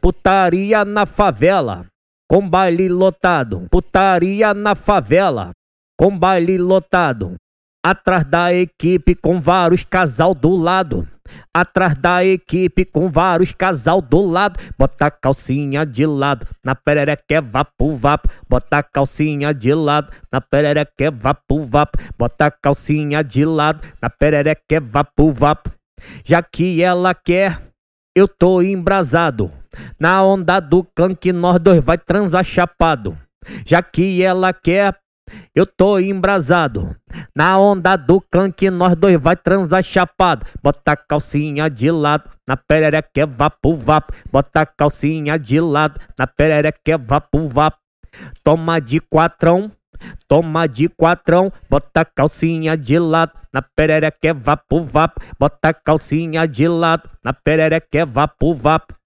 Putaria na favela, com baile lotado. Putaria na favela, com baile lotado. Atrás da equipe com vários casal do lado. Atrás da equipe com vários casal do lado. Bota a calcinha de lado, na perereca é vapo vapo. Bota a calcinha de lado, na perereca é vapo vapo. Bota a calcinha de lado, na perereca é vapo vapo. Já que ela quer, eu tô embrasado. Na onda do canque nós dois vai transar chapado. Já que ela quer, eu tô embrasado. Na onda do canque, nós dois vai transar chapado. Bota a calcinha de lado, na perereca é vapo vapo. Bota a calcinha de lado, na perereca é vapo vapo. Toma de quatrão, toma de quatrão. Bota a calcinha de lado, na perereca é vapo vapo. Bota a calcinha de lado, na perereca é vapo vapo.